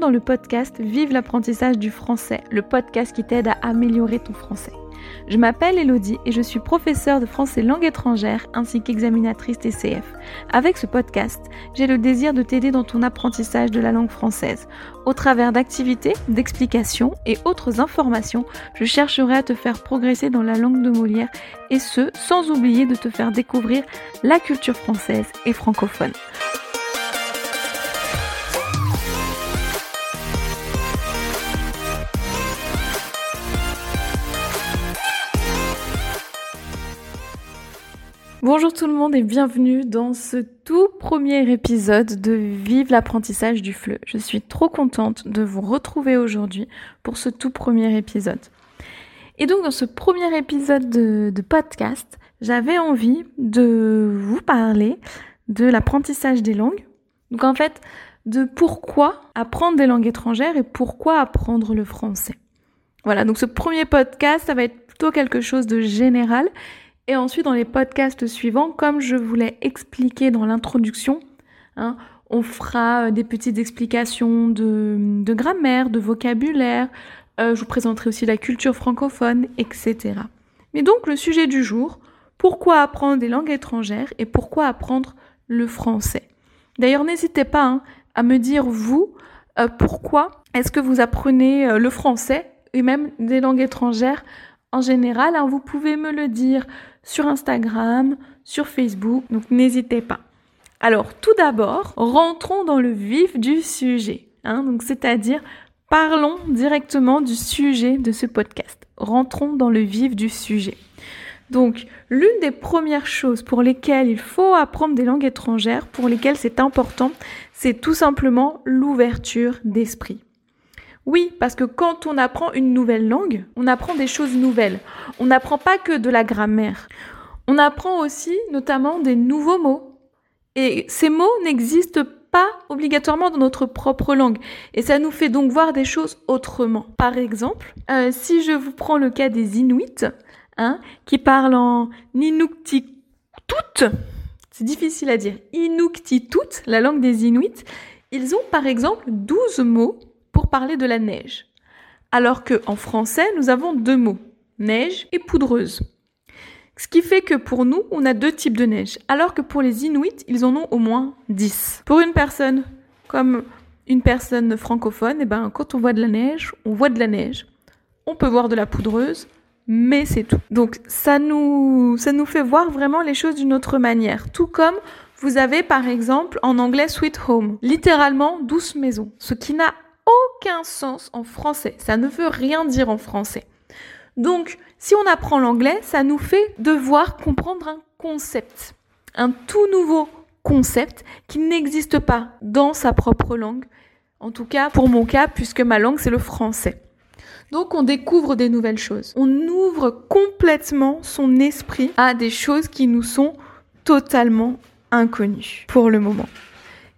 dans le podcast Vive l'apprentissage du français, le podcast qui t'aide à améliorer ton français. Je m'appelle Elodie et je suis professeure de français langue étrangère ainsi qu'examinatrice TCF. Avec ce podcast, j'ai le désir de t'aider dans ton apprentissage de la langue française. Au travers d'activités, d'explications et autres informations, je chercherai à te faire progresser dans la langue de Molière et ce, sans oublier de te faire découvrir la culture française et francophone. Bonjour tout le monde et bienvenue dans ce tout premier épisode de Vive l'apprentissage du FLE. Je suis trop contente de vous retrouver aujourd'hui pour ce tout premier épisode. Et donc dans ce premier épisode de, de podcast, j'avais envie de vous parler de l'apprentissage des langues. Donc en fait, de pourquoi apprendre des langues étrangères et pourquoi apprendre le français. Voilà, donc ce premier podcast, ça va être plutôt quelque chose de général et ensuite, dans les podcasts suivants, comme je vous l'ai expliqué dans l'introduction, hein, on fera euh, des petites explications de, grammaire, de vocabulaire, euh, je vous présenterai aussi la culture francophone, etc. Mais donc, le sujet du jour, pourquoi apprendre des langues étrangères et pourquoi apprendre le français? D'ailleurs, n'hésitez pas hein, à me dire, vous, euh, pourquoi est-ce que vous apprenez le français et même des langues étrangères en général. Alors, vous pouvez me le dire sur Instagram, sur Facebook, donc n'hésitez pas. Alors tout d'abord, rentrons dans le vif du sujet, hein, donc c'est-à-dire parlons directement du sujet de ce podcast. Rentrons dans le vif du sujet. Donc, l'une des premières choses pour lesquelles il faut apprendre des langues étrangères, pour lesquelles c'est important, c'est tout simplement l'ouverture d'esprit. Oui, parce que quand on apprend une nouvelle langue, on apprend des choses nouvelles. On n'apprend pas que de la grammaire. On apprend aussi notamment des nouveaux mots. Et ces mots n'existent pas obligatoirement dans notre propre langue. Et ça nous fait donc voir des choses autrement. Par exemple, euh, si je vous prends le cas des Inuits, hein, qui parlent en Inuktitut, c'est difficile à dire, Inuktitut, la langue des Inuits, ils ont par exemple 12 mots pour parler de la neige. Alors que en français, nous avons deux mots, neige et poudreuse. Ce qui fait que pour nous, on a deux types de neige, alors que pour les Inuits, ils en ont au moins dix. Pour une personne comme une personne francophone, eh ben, quand on voit de la neige, on voit de la neige. On peut voir de la poudreuse, mais c'est tout. Donc ça nous, ça nous fait voir vraiment les choses d'une autre manière. Tout comme vous avez par exemple en anglais Sweet Home, littéralement douce maison, ce qui n'a aucun sens en français. Ça ne veut rien dire en français. Donc, si on apprend l'anglais, ça nous fait devoir comprendre un concept, un tout nouveau concept qui n'existe pas dans sa propre langue. En tout cas, pour mon cas, puisque ma langue, c'est le français. Donc, on découvre des nouvelles choses. On ouvre complètement son esprit à des choses qui nous sont totalement inconnues pour le moment.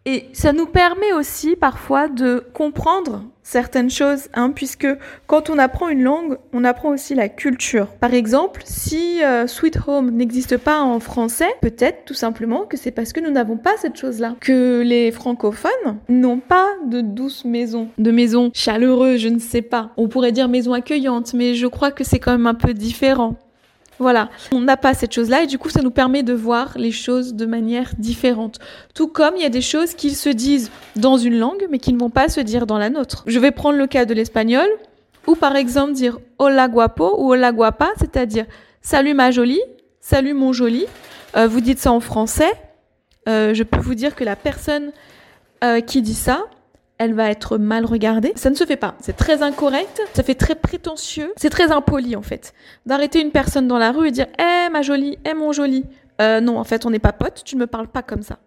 Et ça nous permet aussi parfois de comprendre certaines choses, hein, puisque quand on apprend une langue, on apprend aussi la culture. Par exemple, si euh, Sweet Home n'existe pas en français, peut-être tout simplement que c'est parce que nous n'avons pas cette chose-là. Que les francophones n'ont pas de douce maison, de maison chaleureuse, je ne sais pas. On pourrait dire maison accueillante, mais je crois que c'est quand même un peu différent. Voilà, on n'a pas cette chose-là et du coup ça nous permet de voir les choses de manière différente. Tout comme il y a des choses qui se disent dans une langue mais qui ne vont pas se dire dans la nôtre. Je vais prendre le cas de l'espagnol ou par exemple dire hola guapo ou hola guapa, c'est-à-dire salut ma jolie, salut mon joli. Euh, vous dites ça en français. Euh, je peux vous dire que la personne euh, qui dit ça, elle va être mal regardée. Ça ne se fait pas. C'est très incorrect, ça fait très prétentieux, c'est très impoli en fait. D'arrêter une personne dans la rue et dire Eh ma jolie, eh mon joli. Euh, non, en fait, on n'est pas potes, tu ne me parles pas comme ça.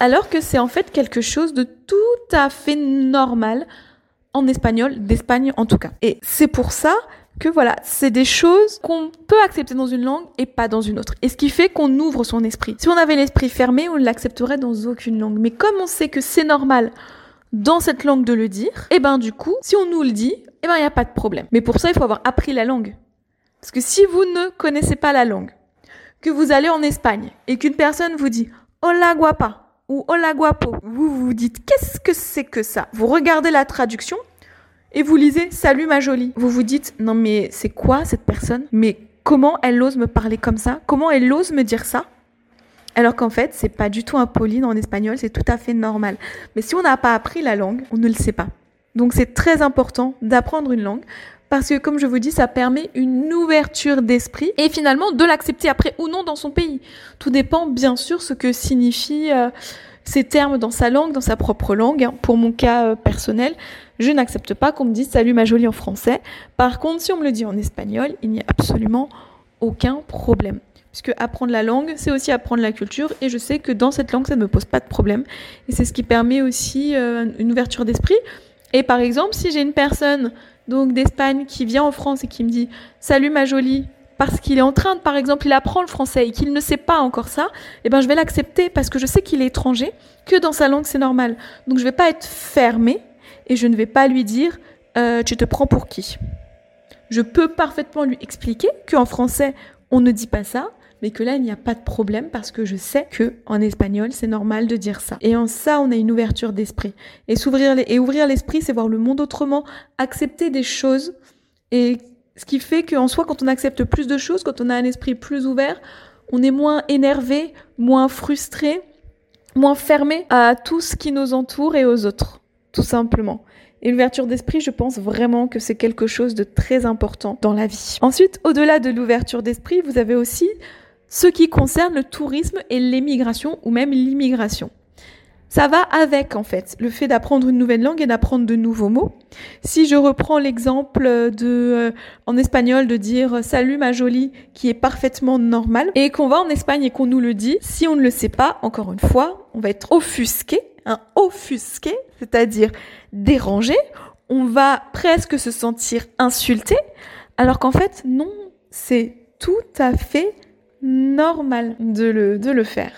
Alors que c'est en fait quelque chose de tout à fait normal en espagnol, d'Espagne en tout cas. Et c'est pour ça que voilà, c'est des choses qu'on peut accepter dans une langue et pas dans une autre. Et ce qui fait qu'on ouvre son esprit. Si on avait l'esprit fermé, on ne l'accepterait dans aucune langue. Mais comme on sait que c'est normal dans cette langue de le dire, et eh ben du coup, si on nous le dit, et eh ben il n'y a pas de problème. Mais pour ça, il faut avoir appris la langue. Parce que si vous ne connaissez pas la langue, que vous allez en Espagne et qu'une personne vous dit Hola guapa, ou hola guapo. Vous vous dites qu'est-ce que c'est que ça? Vous regardez la traduction et vous lisez salut ma jolie. Vous vous dites non mais c'est quoi cette personne? Mais comment elle ose me parler comme ça? Comment elle ose me dire ça? Alors qu'en fait, c'est pas du tout impoli en espagnol, c'est tout à fait normal. Mais si on n'a pas appris la langue, on ne le sait pas. Donc c'est très important d'apprendre une langue parce que comme je vous dis, ça permet une ouverture d'esprit et finalement de l'accepter après ou non dans son pays. Tout dépend bien sûr ce que signifient euh, ces termes dans sa langue, dans sa propre langue. Hein. Pour mon cas euh, personnel, je n'accepte pas qu'on me dise salut ma jolie en français. Par contre, si on me le dit en espagnol, il n'y a absolument aucun problème. Puisque apprendre la langue, c'est aussi apprendre la culture, et je sais que dans cette langue, ça ne me pose pas de problème. Et c'est ce qui permet aussi euh, une ouverture d'esprit. Et par exemple, si j'ai une personne donc d'Espagne qui vient en France et qui me dit Salut ma jolie, parce qu'il est en train de, par exemple, il apprend le français et qu'il ne sait pas encore ça, eh ben je vais l'accepter parce que je sais qu'il est étranger, que dans sa langue c'est normal. Donc je ne vais pas être fermée et je ne vais pas lui dire euh, Tu te prends pour qui? Je peux parfaitement lui expliquer qu'en français on ne dit pas ça, mais que là, il n'y a pas de problème parce que je sais que en espagnol, c'est normal de dire ça. Et en ça, on a une ouverture d'esprit. Et s'ouvrir et ouvrir l'esprit, c'est voir le monde autrement, accepter des choses et ce qui fait qu'en soi, quand on accepte plus de choses, quand on a un esprit plus ouvert, on est moins énervé, moins frustré, moins fermé à tout ce qui nous entoure et aux autres, tout simplement. Et l'ouverture d'esprit, je pense vraiment que c'est quelque chose de très important dans la vie. Ensuite, au-delà de l'ouverture d'esprit, vous avez aussi ce qui concerne le tourisme et l'émigration ou même l'immigration. Ça va avec en fait le fait d'apprendre une nouvelle langue et d'apprendre de nouveaux mots. Si je reprends l'exemple de euh, en espagnol de dire salut ma jolie qui est parfaitement normal et qu'on va en Espagne et qu'on nous le dit, si on ne le sait pas, encore une fois, on va être offusqué, un offusqué, c'est-à-dire dérangé, on va presque se sentir insulté alors qu'en fait non, c'est tout à fait normal de le, de le faire.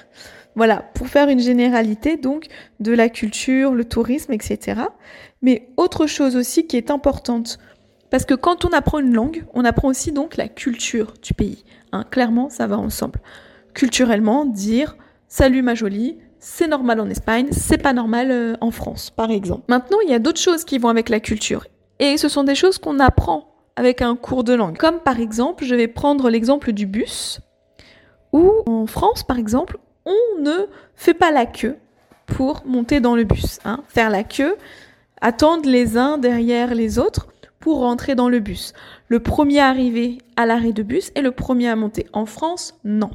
Voilà, pour faire une généralité donc de la culture, le tourisme, etc. Mais autre chose aussi qui est importante, parce que quand on apprend une langue, on apprend aussi donc la culture du pays. Hein, clairement, ça va ensemble. Culturellement, dire salut ma jolie, c'est normal en Espagne, c'est pas normal euh, en France, par exemple. Maintenant, il y a d'autres choses qui vont avec la culture. Et ce sont des choses qu'on apprend avec un cours de langue. Comme par exemple, je vais prendre l'exemple du bus où en France, par exemple, on ne fait pas la queue pour monter dans le bus. Hein. Faire la queue, attendre les uns derrière les autres pour rentrer dans le bus. Le premier arrivé à l'arrêt de bus est le premier à monter. En France, non.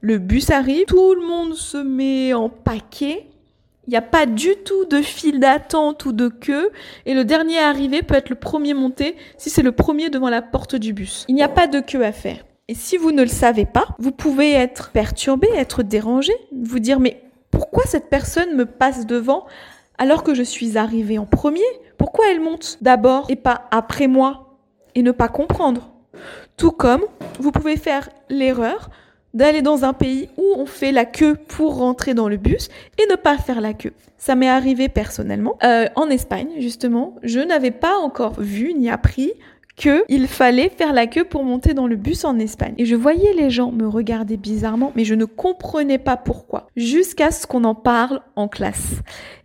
Le bus arrive, tout le monde se met en paquet. Il n'y a pas du tout de file d'attente ou de queue. Et le dernier arrivé peut être le premier monté si c'est le premier devant la porte du bus. Il n'y a pas de queue à faire. Et si vous ne le savez pas, vous pouvez être perturbé, être dérangé, vous dire mais pourquoi cette personne me passe devant alors que je suis arrivé en premier? Pourquoi elle monte d'abord et pas après moi et ne pas comprendre? Tout comme vous pouvez faire l'erreur d'aller dans un pays où on fait la queue pour rentrer dans le bus et ne pas faire la queue. Ça m'est arrivé personnellement euh, en Espagne justement. Je n'avais pas encore vu ni appris qu'il fallait faire la queue pour monter dans le bus en Espagne. Et je voyais les gens me regarder bizarrement, mais je ne comprenais pas pourquoi, jusqu'à ce qu'on en parle en classe.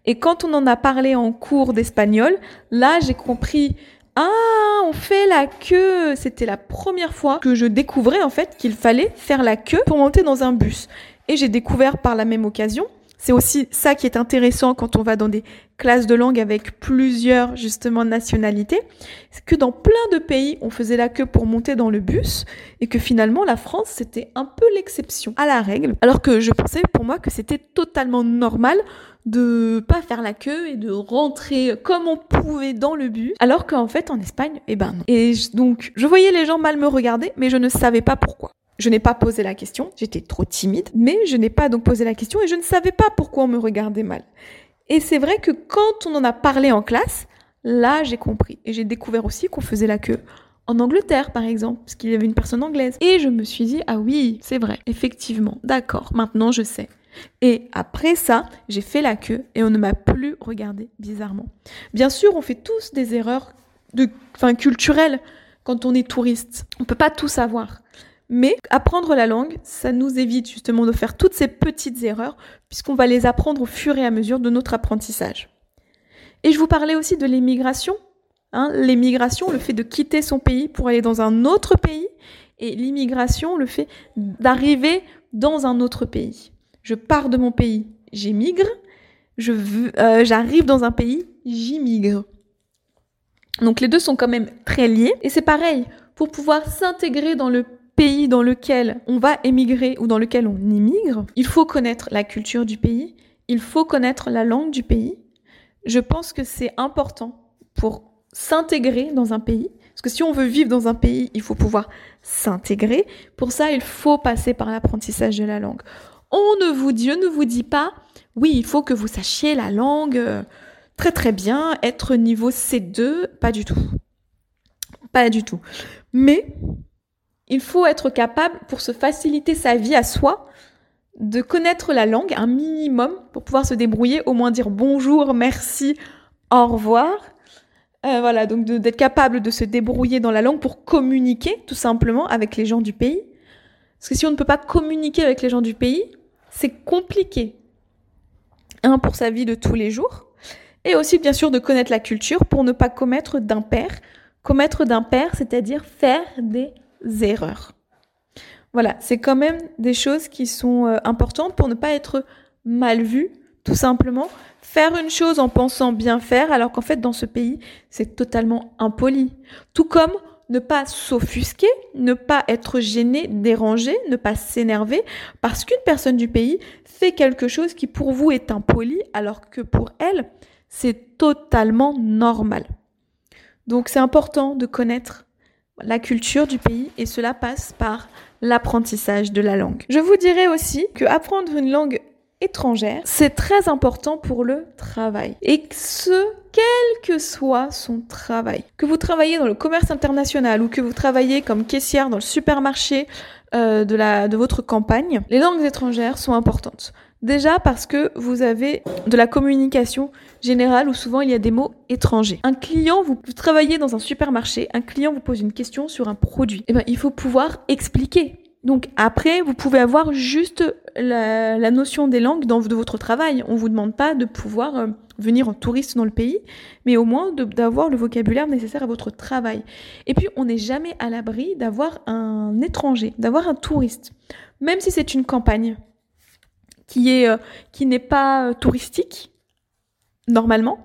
Et quand on en a parlé en cours d'espagnol, là j'ai compris ah, on fait la queue. C'était la première fois que je découvrais en fait qu'il fallait faire la queue pour monter dans un bus. Et j'ai découvert par la même occasion c'est aussi ça qui est intéressant quand on va dans des classes de langue avec plusieurs justement nationalités, c'est que dans plein de pays, on faisait la queue pour monter dans le bus et que finalement la France c'était un peu l'exception à la règle, alors que je pensais pour moi que c'était totalement normal de pas faire la queue et de rentrer comme on pouvait dans le bus, alors qu'en fait en Espagne, eh ben non. Et donc je voyais les gens mal me regarder, mais je ne savais pas pourquoi. Je n'ai pas posé la question, j'étais trop timide, mais je n'ai pas donc posé la question et je ne savais pas pourquoi on me regardait mal. Et c'est vrai que quand on en a parlé en classe, là j'ai compris. Et j'ai découvert aussi qu'on faisait la queue en Angleterre par exemple, parce qu'il y avait une personne anglaise. Et je me suis dit, ah oui, c'est vrai, effectivement, d'accord, maintenant je sais. Et après ça, j'ai fait la queue et on ne m'a plus regardé bizarrement. Bien sûr, on fait tous des erreurs de, enfin, culturelles quand on est touriste. On peut pas tout savoir. Mais apprendre la langue, ça nous évite justement de faire toutes ces petites erreurs, puisqu'on va les apprendre au fur et à mesure de notre apprentissage. Et je vous parlais aussi de l'émigration. Hein, l'émigration, le fait de quitter son pays pour aller dans un autre pays, et l'immigration, le fait d'arriver dans un autre pays. Je pars de mon pays, j'émigre, euh, j'arrive dans un pays, j'immigre. Donc les deux sont quand même très liés. Et c'est pareil, pour pouvoir s'intégrer dans le pays dans lequel on va émigrer ou dans lequel on immigre, il faut connaître la culture du pays, il faut connaître la langue du pays. Je pense que c'est important pour s'intégrer dans un pays. Parce que si on veut vivre dans un pays, il faut pouvoir s'intégrer. Pour ça, il faut passer par l'apprentissage de la langue. On ne vous, Dieu ne vous dit pas, oui, il faut que vous sachiez la langue euh, très très bien, être niveau C2, pas du tout. Pas du tout. Mais il faut être capable, pour se faciliter sa vie à soi, de connaître la langue un minimum pour pouvoir se débrouiller, au moins dire bonjour, merci, au revoir. Euh, voilà, donc d'être capable de se débrouiller dans la langue pour communiquer tout simplement avec les gens du pays. Parce que si on ne peut pas communiquer avec les gens du pays, c'est compliqué. Un, pour sa vie de tous les jours, et aussi bien sûr de connaître la culture pour ne pas commettre d'impair. Commettre d'impair, c'est-à-dire faire des erreurs. Voilà, c'est quand même des choses qui sont euh, importantes pour ne pas être mal vu, tout simplement. Faire une chose en pensant bien faire, alors qu'en fait, dans ce pays, c'est totalement impoli. Tout comme ne pas s'offusquer, ne pas être gêné, dérangé, ne pas s'énerver, parce qu'une personne du pays fait quelque chose qui pour vous est impoli, alors que pour elle, c'est totalement normal. Donc c'est important de connaître la culture du pays et cela passe par l'apprentissage de la langue. Je vous dirais aussi que apprendre une langue étrangère, c'est très important pour le travail. Et ce, quel que soit son travail. Que vous travaillez dans le commerce international ou que vous travaillez comme caissière dans le supermarché euh, de, la, de votre campagne, les langues étrangères sont importantes. Déjà parce que vous avez de la communication générale où souvent il y a des mots étrangers. Un client, vous, travaillez dans un supermarché, un client vous pose une question sur un produit. Eh ben, il faut pouvoir expliquer. Donc après, vous pouvez avoir juste la, notion des langues dans de votre travail. On vous demande pas de pouvoir euh, venir en touriste dans le pays, mais au moins d'avoir le vocabulaire nécessaire à votre travail. Et puis, on n'est jamais à l'abri d'avoir un étranger, d'avoir un touriste, même si c'est une campagne qui est euh, qui n'est pas euh, touristique normalement.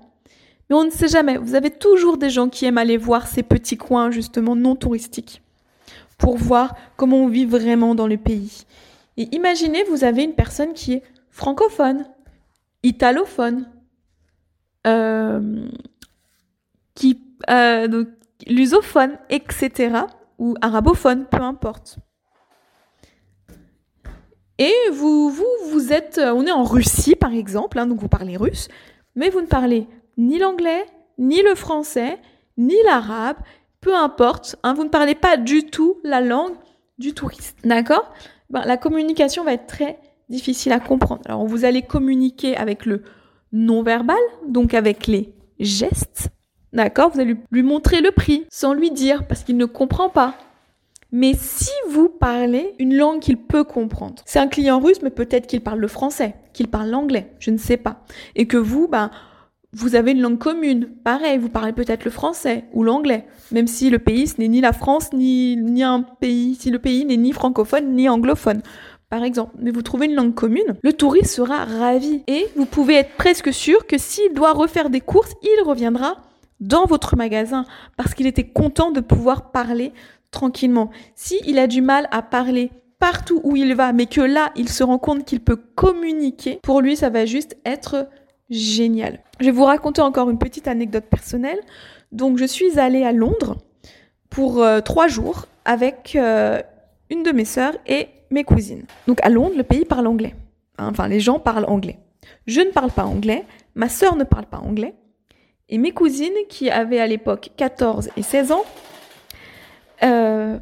Mais on ne sait jamais. Vous avez toujours des gens qui aiment aller voir ces petits coins justement non touristiques pour voir comment on vit vraiment dans le pays. Et imaginez, vous avez une personne qui est francophone, italophone, euh, qui lusophone, etc. ou arabophone, peu importe. Et vous, vous, vous êtes, euh, on est en Russie par exemple, hein, donc vous parlez russe, mais vous ne parlez ni l'anglais, ni le français, ni l'arabe, peu importe, hein, vous ne parlez pas du tout la langue du touriste, d'accord? Ben, La communication va être très difficile à comprendre. Alors vous allez communiquer avec le non-verbal, donc avec les gestes, d'accord? Vous allez lui montrer le prix sans lui dire parce qu'il ne comprend pas. Mais si vous parlez une langue qu'il peut comprendre, c'est un client russe, mais peut-être qu'il parle le français, qu'il parle l'anglais, je ne sais pas. Et que vous, ben, vous avez une langue commune. Pareil, vous parlez peut-être le français ou l'anglais, même si le pays, ce n'est ni la France, ni, ni un pays, si le pays n'est ni francophone, ni anglophone par exemple, mais vous trouvez une langue commune, le touriste sera ravi. Et vous pouvez être presque sûr que s'il doit refaire des courses, il reviendra dans votre magasin parce qu'il était content de pouvoir parler tranquillement. Si il a du mal à parler partout où il va, mais que là, il se rend compte qu'il peut communiquer, pour lui, ça va juste être génial. Je vais vous raconter encore une petite anecdote personnelle. Donc, je suis allée à Londres pour euh, trois jours avec euh, une de mes sœurs et mes cousines. Donc, à Londres, le pays parle anglais. Enfin, les gens parlent anglais. Je ne parle pas anglais, ma sœur ne parle pas anglais. Et mes cousines, qui avaient à l'époque 14 et 16 ans,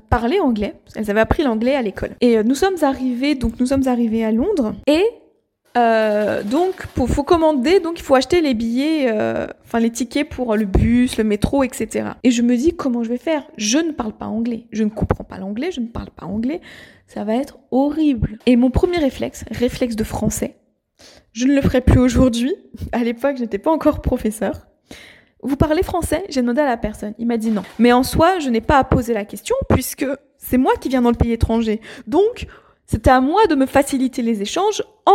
parlaient anglais. Elles avaient appris l'anglais à l'école. Et euh, nous sommes arrivés, donc nous sommes arrivés à Londres et Euh, donc, il faut commander, donc il faut acheter les billets, euh, enfin les tickets pour le bus, le métro, etc. Et je me dis comment je vais faire? Je ne parle pas anglais, je ne comprends pas l'anglais, je ne parle pas anglais, ça va être horrible. Et mon premier réflexe, réflexe de français, je ne le ferai plus aujourd'hui. À l'époque, je n'étais pas encore professeur. Vous parlez français J'ai demandé à la personne. Il m'a dit non. Mais en soi, je n'ai pas à poser la question puisque c'est moi qui viens dans le pays étranger. Donc, c'était à moi de me faciliter les échanges en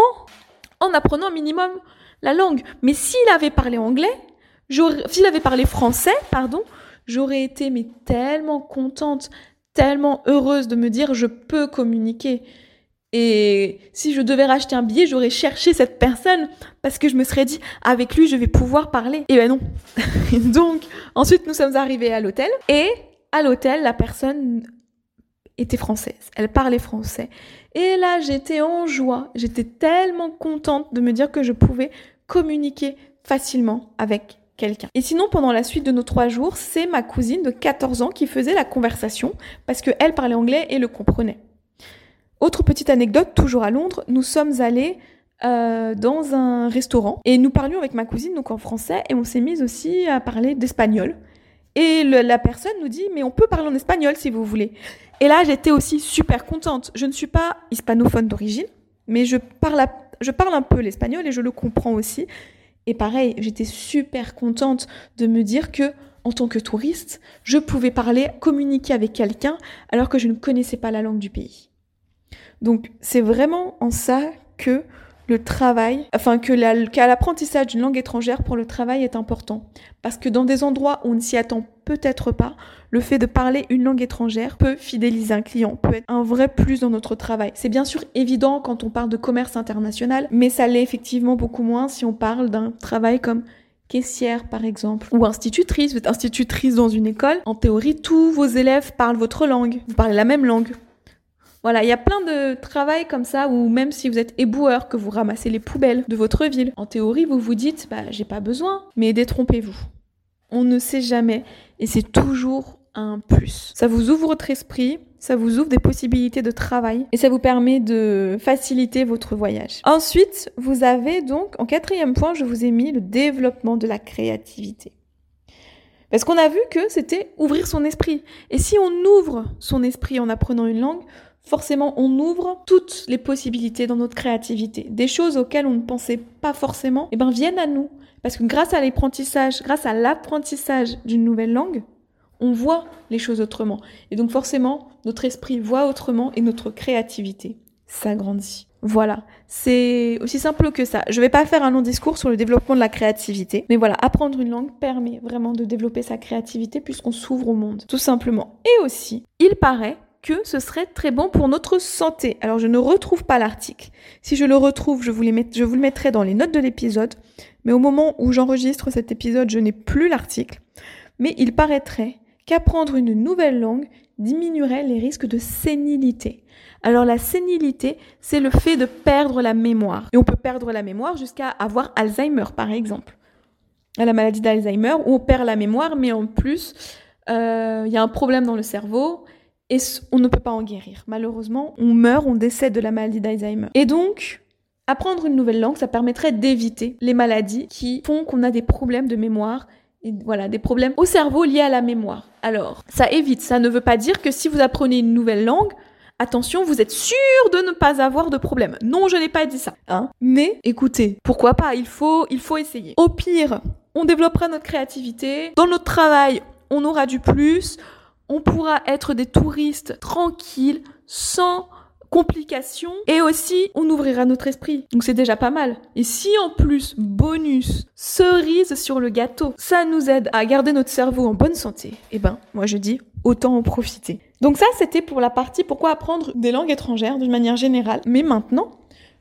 en apprenant un minimum la langue. Mais s'il avait parlé anglais, s'il avait parlé français, pardon, j'aurais été mais tellement contente, tellement heureuse de me dire je peux communiquer. Et si je devais racheter un billet, j'aurais cherché cette personne parce que je me serais dit avec lui je vais pouvoir parler. Et ben non. Donc ensuite nous sommes arrivés à l'hôtel et à l'hôtel la personne était française, elle parlait français. Et là, j'étais en joie, j'étais tellement contente de me dire que je pouvais communiquer facilement avec quelqu'un. Et sinon, pendant la suite de nos trois jours, c'est ma cousine de 14 ans qui faisait la conversation parce qu'elle parlait anglais et le comprenait. Autre petite anecdote, toujours à Londres, nous sommes allés euh, dans un restaurant et nous parlions avec ma cousine, donc en français, et on s'est mis aussi à parler d'espagnol. Et la personne nous dit, mais on peut parler en espagnol si vous voulez. Et là, j'étais aussi super contente. Je ne suis pas hispanophone d'origine, mais je parle, je parle un peu l'espagnol et je le comprends aussi. Et pareil, j'étais super contente de me dire que, en tant que touriste, je pouvais parler, communiquer avec quelqu'un alors que je ne connaissais pas la langue du pays. Donc, c'est vraiment en ça que le travail, enfin que l'apprentissage d'une langue étrangère pour le travail est important. Parce que dans des endroits où on ne s'y attend peut-être pas, le fait de parler une langue étrangère peut fidéliser un client, peut être un vrai plus dans notre travail. C'est bien sûr évident quand on parle de commerce international, mais ça l'est effectivement beaucoup moins si on parle d'un travail comme caissière par exemple, ou institutrice, vous êtes institutrice dans une école, en théorie tous vos élèves parlent votre langue, vous parlez la même langue. Voilà, il y a plein de travail comme ça où même si vous êtes éboueur, que vous ramassez les poubelles de votre ville, en théorie, vous vous dites, bah, j'ai pas besoin. Mais détrompez-vous. On ne sait jamais et c'est toujours un plus. Ça vous ouvre votre esprit, ça vous ouvre des possibilités de travail et ça vous permet de faciliter votre voyage. Ensuite, vous avez donc, en quatrième point, je vous ai mis le développement de la créativité. Parce qu'on a vu que c'était ouvrir son esprit. Et si on ouvre son esprit en apprenant une langue, forcément on ouvre toutes les possibilités dans notre créativité. Des choses auxquelles on ne pensait pas forcément, eh ben, viennent à nous. Parce que grâce à l'apprentissage, grâce à l'apprentissage d'une nouvelle langue, on voit les choses autrement. Et donc forcément, notre esprit voit autrement et notre créativité s'agrandit. Voilà, c'est aussi simple que ça. Je ne vais pas faire un long discours sur le développement de la créativité, mais voilà, apprendre une langue permet vraiment de développer sa créativité puisqu'on s'ouvre au monde, tout simplement. Et aussi, il paraît que ce serait très bon pour notre santé. Alors je ne retrouve pas l'article. Si je le retrouve, je vous, le mettrai dans les notes de l'épisode. Mais au moment où j'enregistre cet épisode, je n'ai plus l'article. Mais il paraîtrait qu'apprendre une nouvelle langue diminuerait les risques de sénilité. Alors la sénilité, c'est le fait de perdre la mémoire. Et on peut perdre la mémoire jusqu'à avoir Alzheimer, par exemple. La maladie d'Alzheimer, où on perd la mémoire, mais en plus, euh, il y a un problème dans le cerveau et on ne peut pas en guérir. Malheureusement, on meurt, on décède de la maladie d'Alzheimer. Et donc, apprendre une nouvelle langue, ça permettrait d'éviter les maladies qui font qu'on a des problèmes de mémoire et voilà, des problèmes au cerveau liés à la mémoire. Alors, ça évite, ça ne veut pas dire que si vous apprenez une nouvelle langue, attention, vous êtes sûr de ne pas avoir de problème. Non, je n'ai pas dit ça. Hein Mais écoutez, pourquoi pas Il faut, il faut essayer. Au pire, on développera notre créativité. Dans notre travail, on aura du plus on pourra être des touristes tranquilles, sans complications, et aussi on ouvrira notre esprit. Donc c'est déjà pas mal. Et si en plus, bonus, cerise sur le gâteau, ça nous aide à garder notre cerveau en bonne santé, eh ben moi je dis autant en profiter. Donc ça c'était pour la partie pourquoi apprendre des langues étrangères d'une manière générale. Mais maintenant,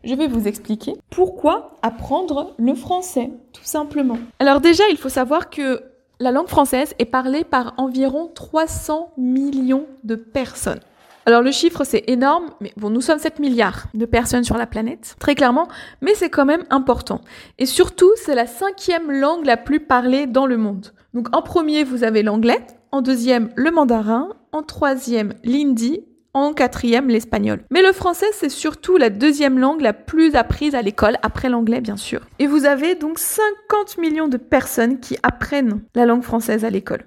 je vais vous expliquer pourquoi apprendre le français, tout simplement. Alors déjà, il faut savoir que la langue française est parlée par environ 300 millions de personnes. Alors le chiffre c'est énorme, mais bon nous sommes 7 milliards de personnes sur la planète, très clairement, mais c'est quand même important. Et surtout c'est la cinquième langue la plus parlée dans le monde. Donc en premier vous avez l'anglais, en deuxième le mandarin, en troisième l'hindi, en quatrième l'espagnol. Mais le français, c'est surtout la deuxième langue la plus apprise à l'école, après l'anglais bien sûr. Et vous avez donc 50 millions de personnes qui apprennent la langue française à l'école.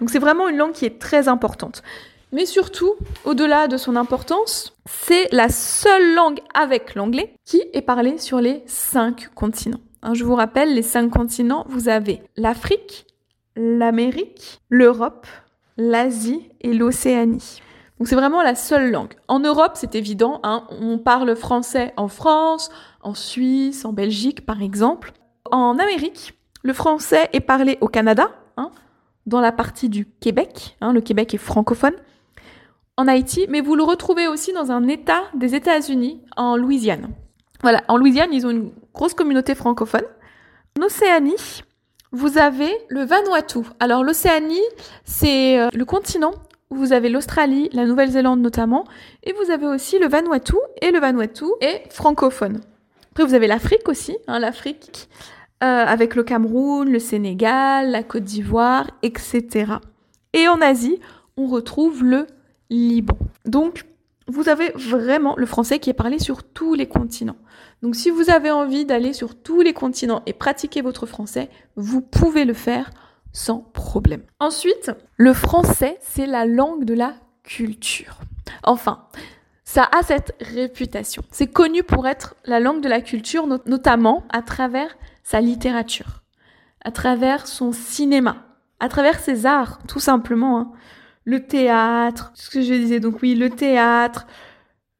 Donc c'est vraiment une langue qui est très importante. Mais surtout, au-delà de son importance, c'est la seule langue avec l'anglais qui est parlée sur les cinq continents. Hein, je vous rappelle, les cinq continents, vous avez l'Afrique, l'Amérique, l'Europe, l'Asie et l'Océanie. Donc c'est vraiment la seule langue. En Europe, c'est évident, hein, on parle français en France, en Suisse, en Belgique par exemple. En Amérique, le français est parlé au Canada, hein, dans la partie du Québec. Hein, le Québec est francophone. En Haïti, mais vous le retrouvez aussi dans un État des États-Unis, en Louisiane. Voilà, en Louisiane, ils ont une grosse communauté francophone. En Océanie, vous avez le Vanuatu. Alors l'Océanie, c'est euh, le continent vous avez l'Australie, la Nouvelle-Zélande notamment, et vous avez aussi le Vanuatu, et le Vanuatu est francophone. Après, vous avez l'Afrique aussi, hein, l'Afrique, euh, avec le Cameroun, le Sénégal, la Côte d'Ivoire, etc. Et en Asie, on retrouve le Liban. Donc, vous avez vraiment le français qui est parlé sur tous les continents. Donc, si vous avez envie d'aller sur tous les continents et pratiquer votre français, vous pouvez le faire sans problème. Ensuite, le français, c'est la langue de la culture. Enfin, ça a cette réputation. C'est connu pour être la langue de la culture, notamment à travers sa littérature, à travers son cinéma, à travers ses arts, tout simplement. Hein. Le théâtre, ce que je disais, donc oui, le théâtre,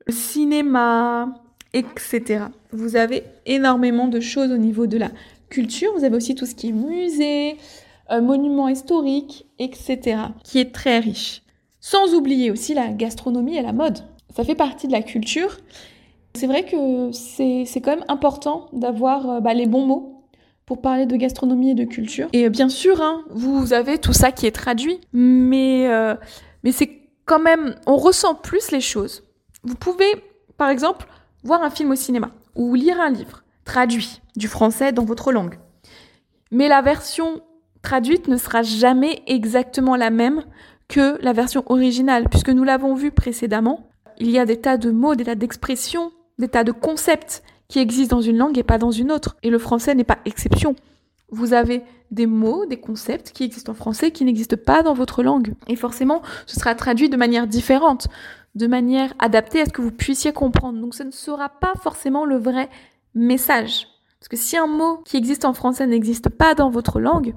le cinéma, etc. Vous avez énormément de choses au niveau de la culture. Vous avez aussi tout ce qui est musée, euh, monuments historiques, etc., qui est très riche. Sans oublier aussi la gastronomie et la mode. Ça fait partie de la culture. C'est vrai que c'est quand même important d'avoir euh, bah, les bons mots pour parler de gastronomie et de culture. Et euh, bien sûr, hein, vous avez tout ça qui est traduit, mais, mais c'est quand même, on ressent plus les choses. Vous pouvez, par exemple, voir un film au cinéma ou lire un livre traduit du français dans votre langue. Mais la version traduite ne sera jamais exactement la même que la version originale, puisque nous l'avons vu précédemment. Il y a des tas de mots, des tas d'expressions, des tas de concepts qui existent dans une langue et pas dans une autre. Et le français n'est pas exception. Vous avez des mots, des concepts qui existent en français qui n'existent pas dans votre langue. Et forcément, ce sera traduit de manière différente, de manière adaptée à ce que vous puissiez comprendre. Donc ce ne sera pas forcément le vrai message. Parce que si un mot qui existe en français n'existe pas dans votre langue,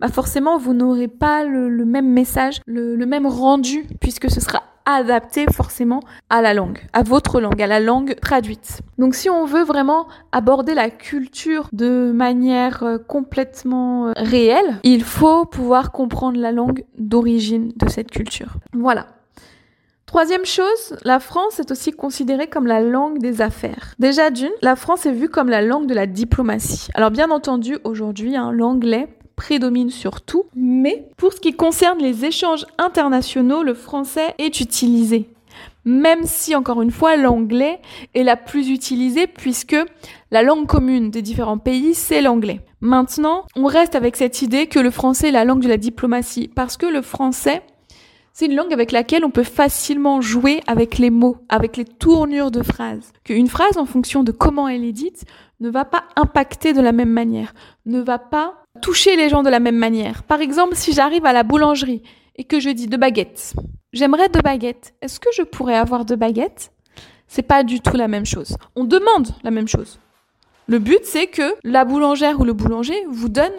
bah forcément vous n'aurez pas le, même message, le, même rendu, puisque ce sera adapté forcément à la langue, à votre langue, à la langue traduite. Donc si on veut vraiment aborder la culture de manière euh, complètement euh, réelle, il faut pouvoir comprendre la langue d'origine de cette culture. Voilà. Troisième chose, la France est aussi considérée comme la langue des affaires. Déjà d'une, la France est vue comme la langue de la diplomatie. Alors bien entendu, aujourd'hui, hein, l'anglais prédomine sur tout, mais pour ce qui concerne les échanges internationaux, le français est utilisé. Même si, encore une fois, l'anglais est la plus utilisée puisque la langue commune des différents pays, c'est l'anglais. Maintenant, on reste avec cette idée que le français est la langue de la diplomatie parce que le français, c'est une langue avec laquelle on peut facilement jouer avec les mots, avec les tournures de phrases. Qu'une phrase, en fonction de comment elle est dite, ne va pas impacter de la même manière, ne va pas toucher les gens de la même manière. Par exemple, si j'arrive à la boulangerie et que je dis deux baguettes, j'aimerais deux baguettes. Est-ce que je pourrais avoir deux baguettes C'est pas du tout la même chose. On demande la même chose. Le but, c'est que la boulangère ou le boulanger vous donne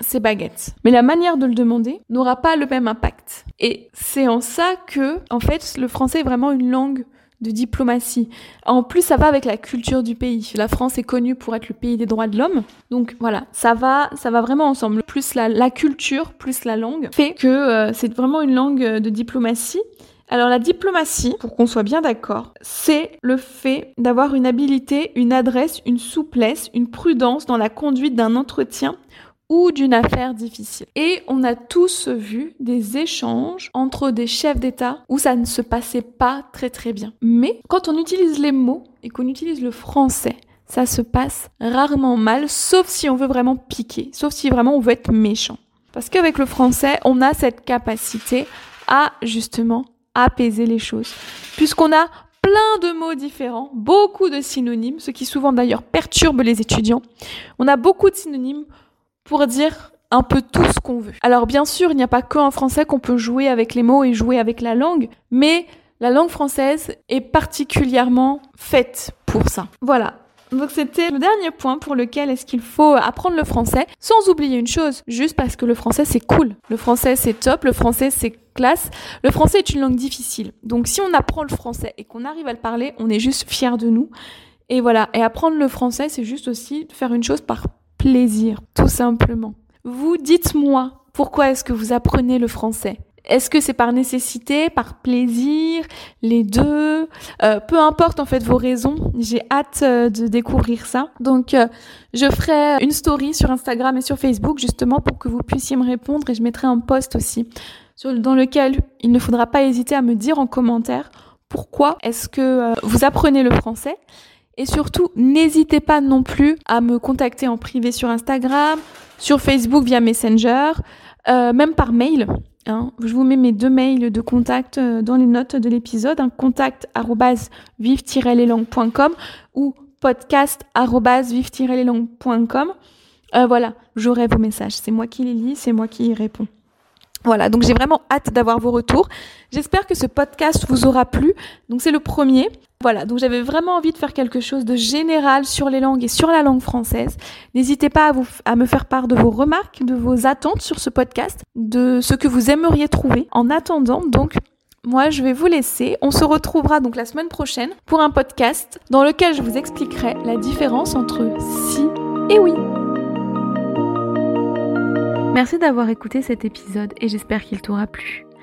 ses baguettes. Mais la manière de le demander n'aura pas le même impact. Et c'est en ça que, en fait, le français est vraiment une langue de diplomatie. En plus, ça va avec la culture du pays. La France est connue pour être le pays des droits de l'homme. Donc voilà, ça va, ça va vraiment ensemble. Plus la, culture, plus la langue, fait que euh, c'est vraiment une langue de diplomatie. Alors la diplomatie, pour qu'on soit bien d'accord, c'est le fait d'avoir une habilité, une adresse, une souplesse, une prudence dans la conduite d'un entretien ou d'une affaire difficile. Et on a tous vu des échanges entre des chefs d'État où ça ne se passait pas très très bien. Mais quand on utilise les mots et qu'on utilise le français, ça se passe rarement mal, sauf si on veut vraiment piquer, sauf si vraiment on veut être méchant. Parce qu'avec le français, on a cette capacité à justement apaiser les choses. Puisqu'on a plein de mots différents, beaucoup de synonymes, ce qui souvent d'ailleurs perturbe les étudiants. On a beaucoup de synonymes pour dire un peu tout ce qu'on veut. Alors bien sûr, il n'y a pas qu'en français qu'on peut jouer avec les mots et jouer avec la langue, mais la langue française est particulièrement faite pour ça. Voilà. Donc c'était le dernier point pour lequel est-ce qu'il faut apprendre le français, sans oublier une chose, juste parce que le français c'est cool. Le français c'est top, le français c'est classe. Le français est une langue difficile. Donc si on apprend le français et qu'on arrive à le parler, on est juste fier de nous. Et voilà, et apprendre le français, c'est juste aussi faire une chose par plaisir, tout simplement. Vous dites-moi, pourquoi est-ce que vous apprenez le français? Est-ce que c'est par nécessité, par plaisir, les deux? Euh, Peu importe en fait vos raisons. J'ai hâte euh, de découvrir ça. Donc euh, je ferai une story sur Instagram et sur Facebook justement pour que vous puissiez me répondre et je mettrai un post aussi dans lequel il ne faudra pas hésiter à me dire en commentaire pourquoi est-ce que vous apprenez le français. Et surtout, n'hésitez pas non plus à me contacter en privé sur Instagram, sur Facebook via Messenger, même par mail. Hein. je vous mets mes deux mails de contact euh, dans les notes de l'épisode, un contact vive-les-langues.com ou podcast vive-les-langues.com. Euh, voilà, j'aurai vos messages. C'est moi qui les lis, c'est moi qui y réponds. Voilà, donc j'ai vraiment hâte d'avoir vos retours. J'espère que ce podcast vous aura plu. Donc c'est le premier. Voilà, donc j'avais vraiment envie de faire quelque chose de général sur les langues et sur la langue française. N'hésitez pas à, me faire part de vos remarques, de vos attentes sur ce podcast, de ce que vous aimeriez trouver. En attendant, donc, moi, je vais vous laisser. On se retrouvera donc la semaine prochaine pour un podcast dans lequel je vous expliquerai la différence entre si et oui. Merci d'avoir écouté cet épisode et j'espère qu'il t'aura plu.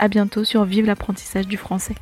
A bientôt sur Vive l'apprentissage du français.